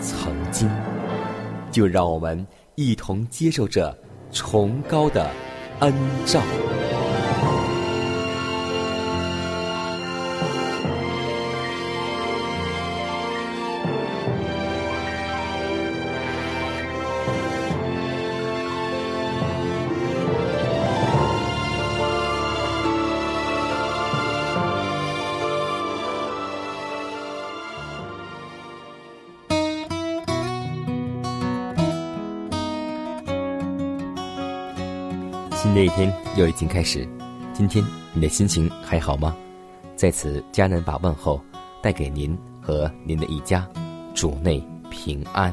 曾经，就让我们一同接受这崇高的恩照。已经开始，今天你的心情还好吗？在此，迦南把问候带给您和您的一家，主内平安。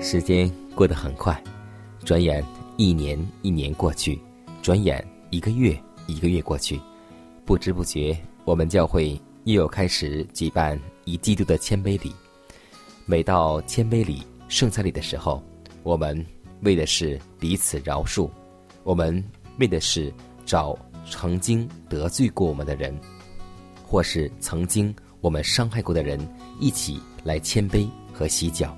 时间过得很快，转眼一年一年过去，转眼一个月一个月过去，不知不觉，我们教会又要开始举办一季度的谦卑礼。每到谦卑礼、圣餐礼的时候，我们为的是彼此饶恕，我们为的是找曾经得罪过我们的人，或是曾经我们伤害过的人，一起来谦卑和洗脚。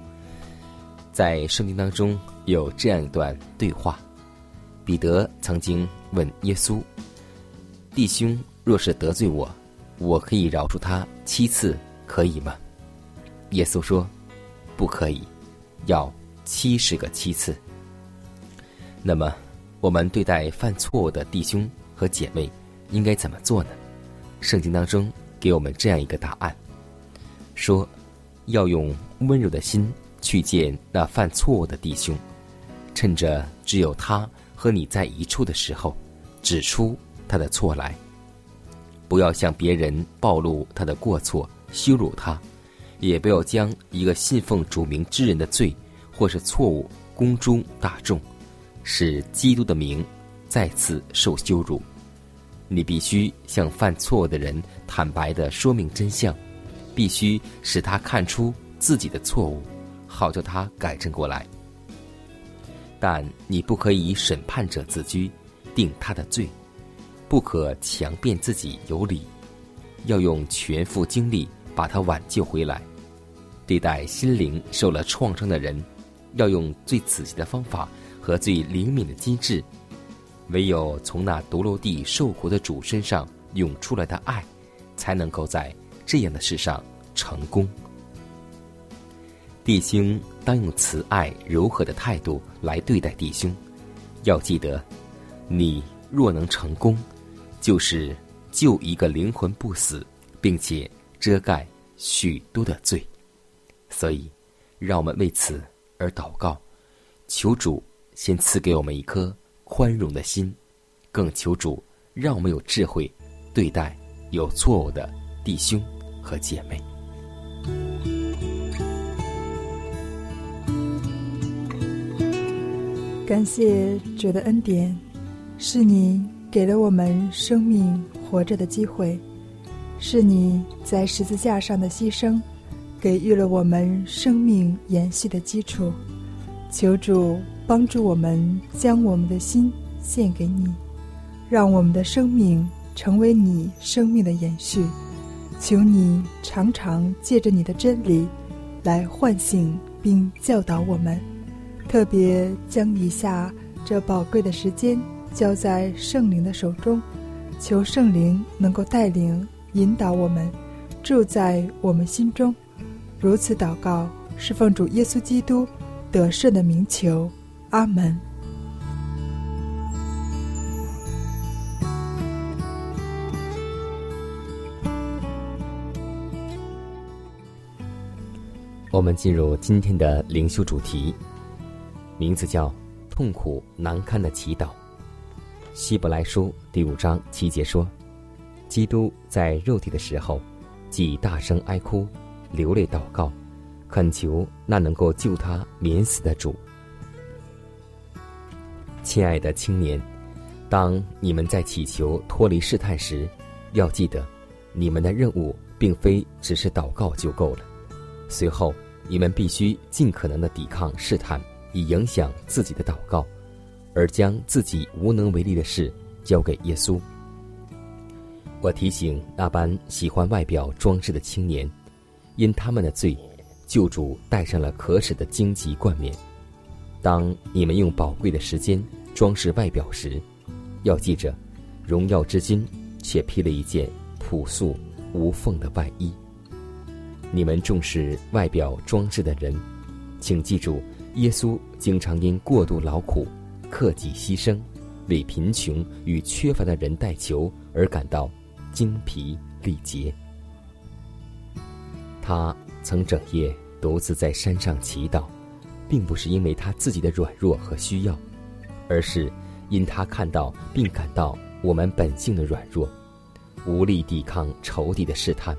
在圣经当中有这样一段对话：彼得曾经问耶稣：“弟兄若是得罪我，我可以饶恕他七次，可以吗？”耶稣说。不可以，要七十个七次。那么，我们对待犯错误的弟兄和姐妹，应该怎么做呢？圣经当中给我们这样一个答案：说要用温柔的心去见那犯错误的弟兄，趁着只有他和你在一处的时候，指出他的错来。不要向别人暴露他的过错，羞辱他。也不要将一个信奉主名之人的罪或是错误公诸大众，使基督的名再次受羞辱。你必须向犯错误的人坦白的说明真相，必须使他看出自己的错误，好叫他改正过来。但你不可以审判者自居，定他的罪，不可强辩自己有理，要用全副精力把他挽救回来。对待心灵受了创伤的人，要用最仔细的方法和最灵敏的机智。唯有从那独落地受苦的主身上涌出来的爱，才能够在这样的事上成功。弟兄当用慈爱柔和的态度来对待弟兄。要记得，你若能成功，就是救一个灵魂不死，并且遮盖许多的罪。所以，让我们为此而祷告，求主先赐给我们一颗宽容的心，更求主让我们有智慧对待有错误的弟兄和姐妹。感谢主的恩典，是你给了我们生命活着的机会，是你在十字架上的牺牲。给予了我们生命延续的基础，求主帮助我们将我们的心献给你，让我们的生命成为你生命的延续。求你常常借着你的真理来唤醒并教导我们，特别将以下这宝贵的时间交在圣灵的手中，求圣灵能够带领、引导我们，住在我们心中。如此祷告，是奉主耶稣基督得胜的名求。阿门。我们进入今天的灵修主题，名字叫“痛苦难堪的祈祷”。希伯来书第五章七节说：“基督在肉体的时候，既大声哀哭，流泪祷告，恳求那能够救他免死的主。”亲爱的青年，当你们在祈求脱离试探时，要记得，你们的任务并非只是祷告就够了。随后，你们必须尽可能的抵抗试探，以影响自己的祷告，而将自己无能为力的事交给耶稣。我提醒那般喜欢外表装饰的青年，因他们的罪，救主戴上了可耻的荆棘冠冕。当你们用宝贵的时间装饰外表时，要记着，荣耀之君却披了一件朴素无缝的外衣。你们重视外表装饰的人，请记住，耶稣经常因过度劳苦、克己牺牲，为贫穷与缺乏的人代求而感到精疲力竭。他曾整夜独自在山上祈祷，并不是因为他自己的软弱和需要，而是因他看到并感到我们本性的软弱，无力抵抗仇敌的试探。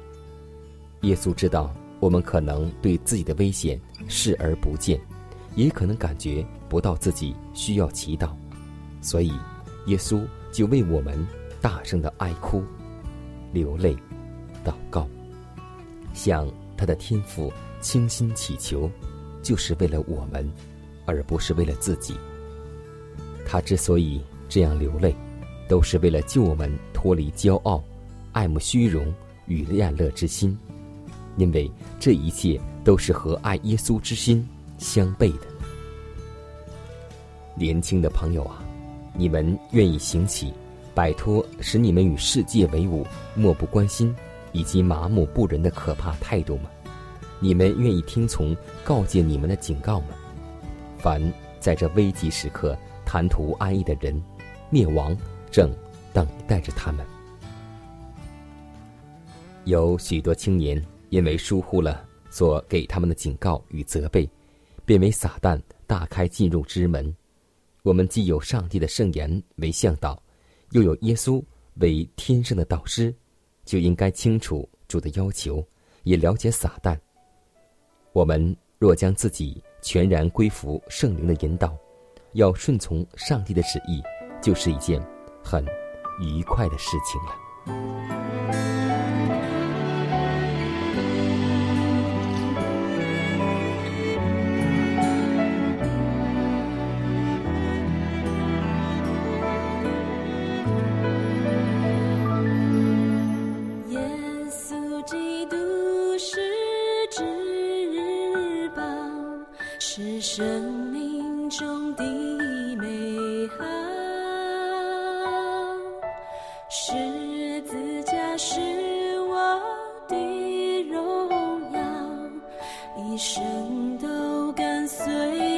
耶稣知道我们可能对自己的危险视而不见，也可能感觉不到自己需要祈祷，所以耶稣就为我们大声的哀哭、流泪、祷告，向他的天父倾心祈求，就是为了我们，而不是为了自己。他之所以这样流泪，都是为了救我们脱离骄傲、爱慕虚荣与恋乐之心。因为这一切都是和爱耶稣之心相悖的。年轻的朋友啊，你们愿意行起摆脱使你们与世界为伍、漠不关心以及麻木不仁的可怕态度吗？你们愿意听从告诫你们的警告吗？凡在这危急时刻贪图安逸的人，灭亡正等待着他们。有许多青年。因为疏忽了所给他们的警告与责备，便为撒旦大开进入之门。我们既有上帝的圣言为向导，又有耶稣为天生的导师，就应该清楚主的要求，也了解撒旦。我们若将自己全然归服圣灵的引导，要顺从上帝的旨意，就是一件很愉快的事情了。一生都跟随。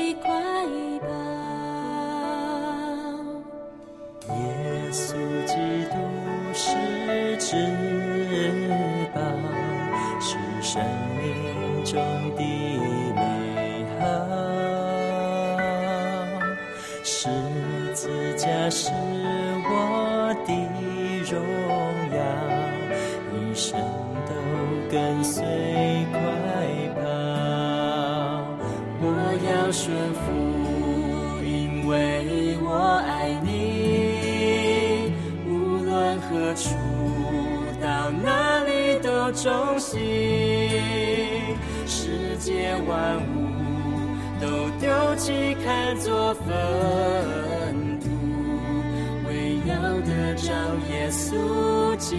稣基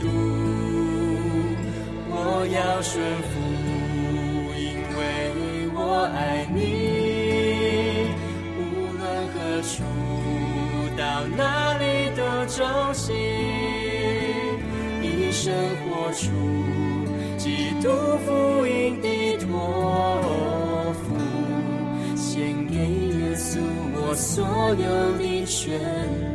督。我要顺服，因为我爱你。无论何处，到哪里都中心，一生活出基督福音的托付，献给耶稣我所有的全。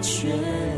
却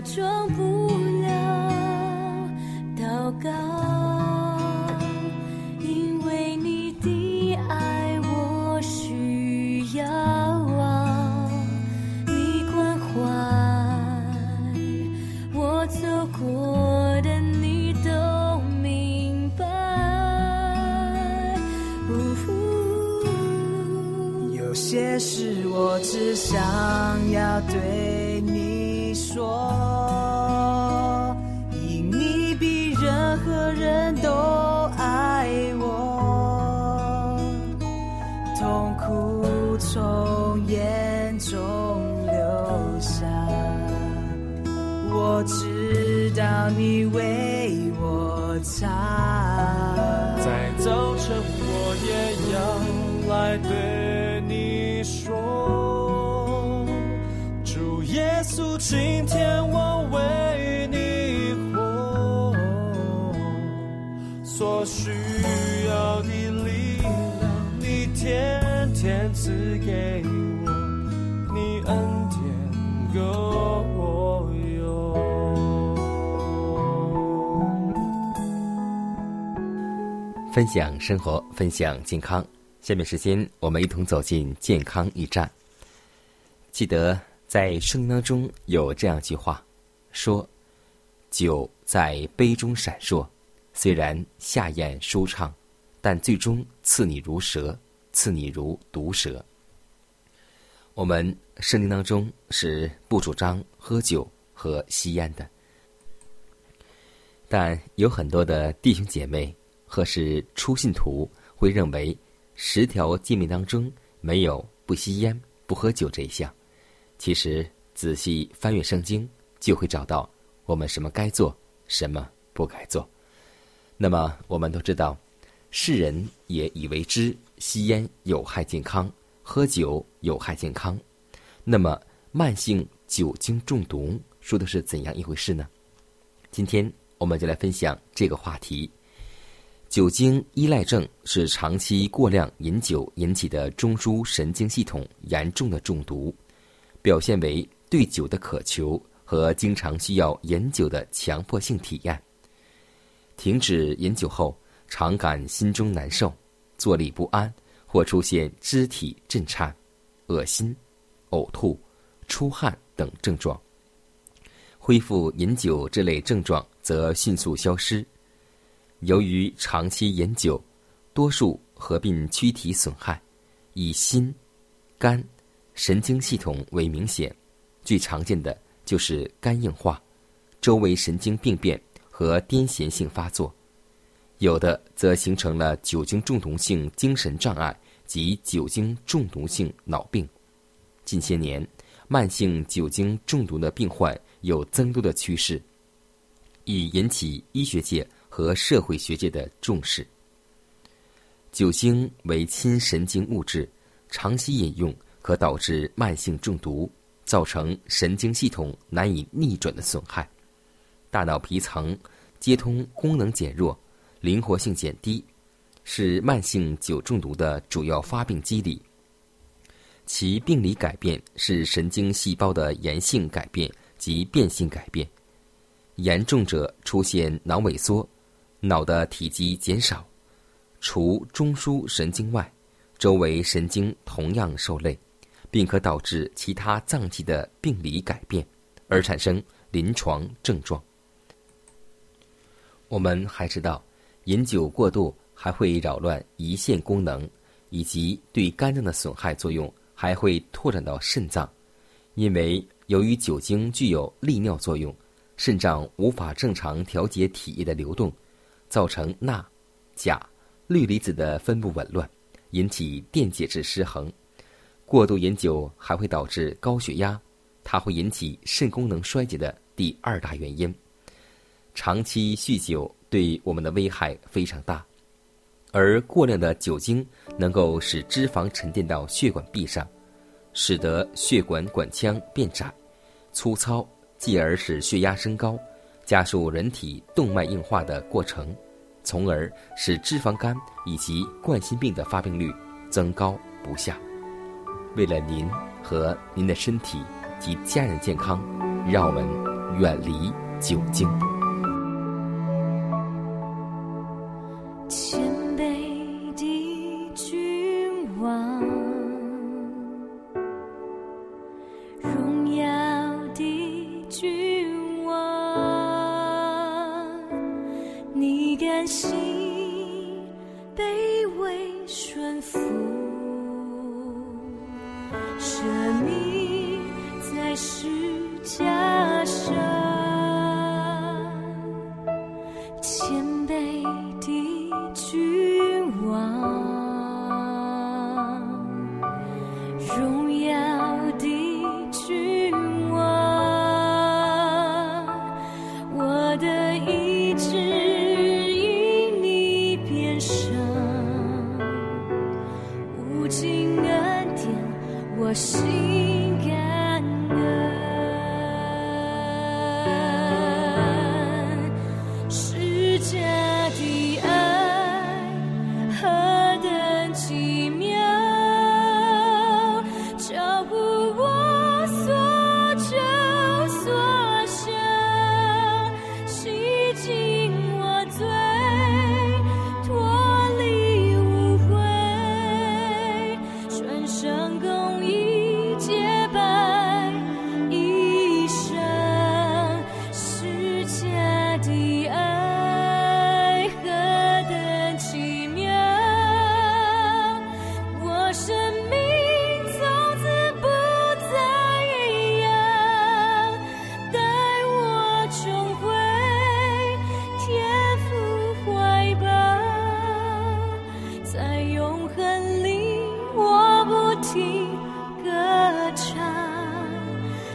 装哭从眼中流下。我知道你为我擦，在早晨我也要来对你说，主耶稣，今天分享生活，分享健康。下面时间，我们一同走进健康驿站。记得在圣经当中有这样一句话，说：“酒在杯中闪烁，虽然下咽舒畅，但最终刺你如蛇，刺你如毒蛇。”我们圣经当中是不主张喝酒和吸烟的，但有很多的弟兄姐妹。或是初信徒会认为十条诫命当中没有不吸烟、不喝酒这一项。其实仔细翻阅圣经，就会找到我们什么该做，什么不该做。那么我们都知道，世人也以为知吸烟有害健康，喝酒有害健康。那么慢性酒精中毒说的是怎样一回事呢？今天我们就来分享这个话题。酒精依赖症是长期过量饮酒引起的中枢神经系统严重的中毒，表现为对酒的渴求和经常需要饮酒的强迫性体验。停止饮酒后，常感心中难受、坐立不安，或出现肢体震颤、恶心、呕吐、出汗等症状。恢复饮酒这类症状则迅速消失。由于长期饮酒，多数合并躯体损害，以心、肝、神经系统为明显。最常见的就是肝硬化、周围神经病变和癫痫性发作，有的则形成了酒精中毒性精神障碍及酒精中毒性脑病。近些年，慢性酒精中毒的病患有增多的趋势，已引起医学界。和社会学界的重视。酒精为亲神经物质，长期饮用可导致慢性中毒，造成神经系统难以逆转的损害，大脑皮层接通功能减弱，灵活性减低，是慢性酒中毒的主要发病机理。其病理改变是神经细胞的炎性改变及变性改变，严重者出现脑萎缩。脑的体积减少，除中枢神经外，周围神经同样受累，并可导致其他脏器的病理改变，而产生临床症状。我们还知道，饮酒过度还会扰乱胰腺功能，以及对肝脏的损害作用还会拓展到肾脏，因为由于酒精具有利尿作用，肾脏无法正常调节体液的流动。造成钠、钾、氯离子的分布紊乱，引起电解质失衡。过度饮酒还会导致高血压，它会引起肾功能衰竭的第二大原因。长期酗酒对我们的危害非常大，而过量的酒精能够使脂肪沉淀到血管壁上，使得血管管腔变窄、粗糙，继而使血压升高。加速人体动脉硬化的过程，从而使脂肪肝以及冠心病的发病率增高不下。为了您和您的身体及家人健康，让我们远离酒精。我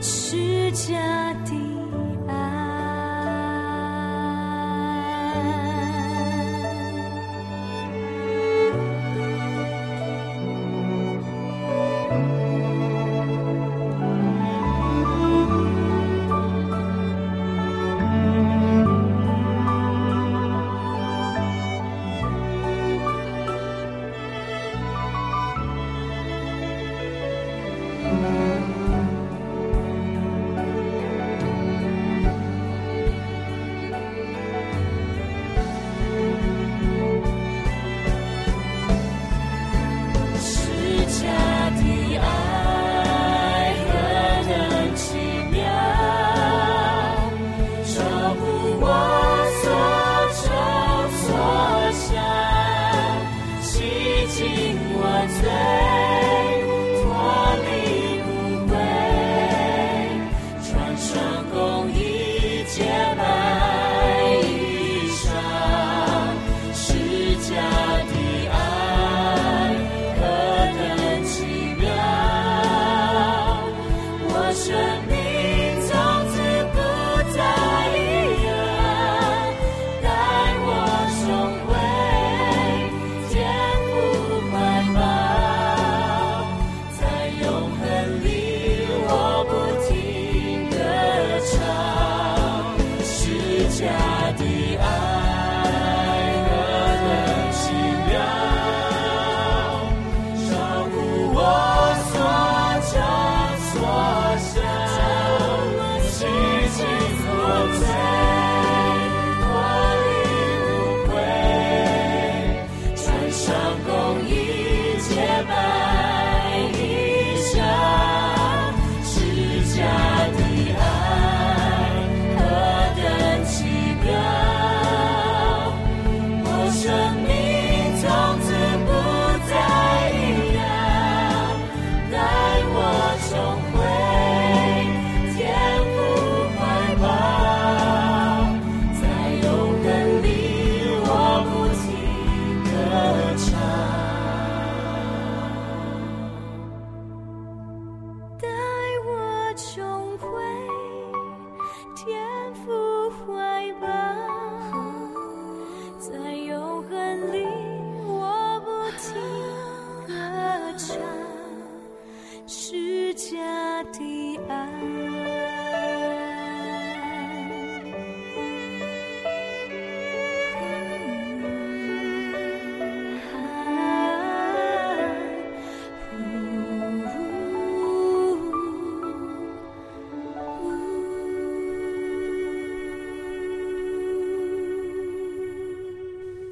是假的紧我嘴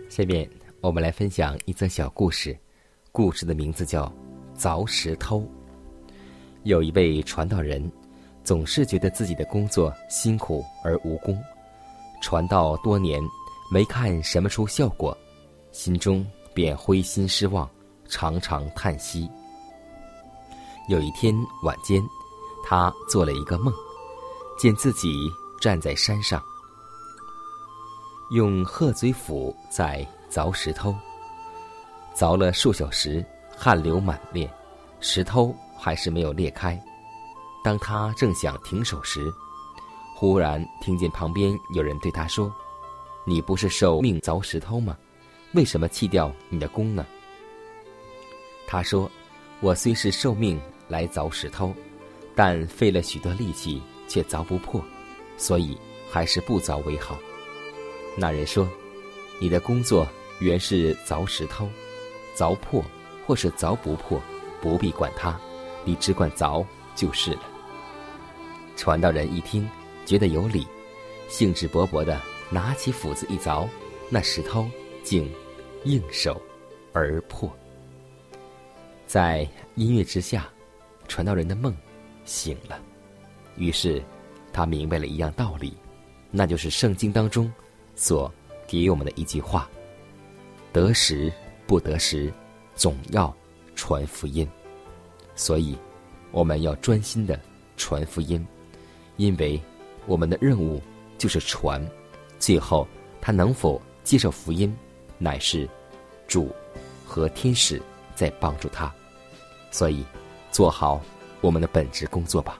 下面我们来分享一则小故事，故事的名字叫《凿石头》。有一位传道人，总是觉得自己的工作辛苦而无功，传道多年没看什么出效果，心中便灰心失望，常常叹息。有一天晚间，他做了一个梦，见自己站在山上。用鹤嘴斧在凿石头，凿了数小时，汗流满面，石头还是没有裂开。当他正想停手时，忽然听见旁边有人对他说：“你不是受命凿石头吗？为什么弃掉你的弓呢？”他说：“我虽是受命来凿石头，但费了许多力气却凿不破，所以还是不凿为好。”那人说：“你的工作原是凿石头，凿破或是凿不破，不必管它，你只管凿就是了。”传道人一听，觉得有理，兴致勃勃的拿起斧子一凿，那石头竟应手而破。在音乐之下，传道人的梦醒了，于是他明白了一样道理，那就是圣经当中。所给我们的一句话：“得时不得时，总要传福音。”所以，我们要专心的传福音，因为我们的任务就是传。最后，他能否接受福音，乃是主和天使在帮助他。所以，做好我们的本职工作吧。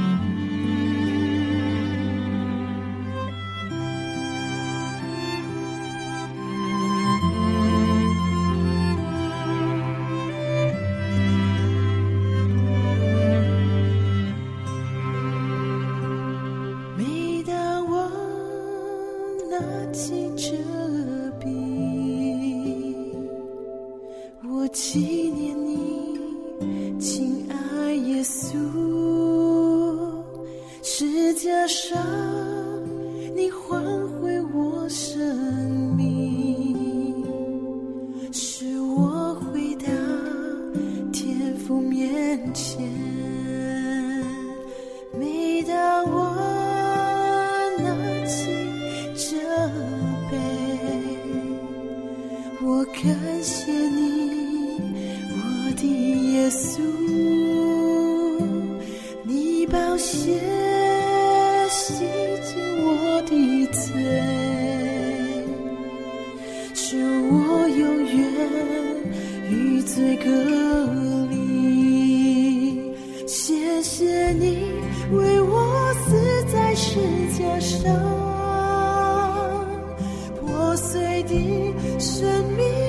起。为我死在世界上破碎的生命。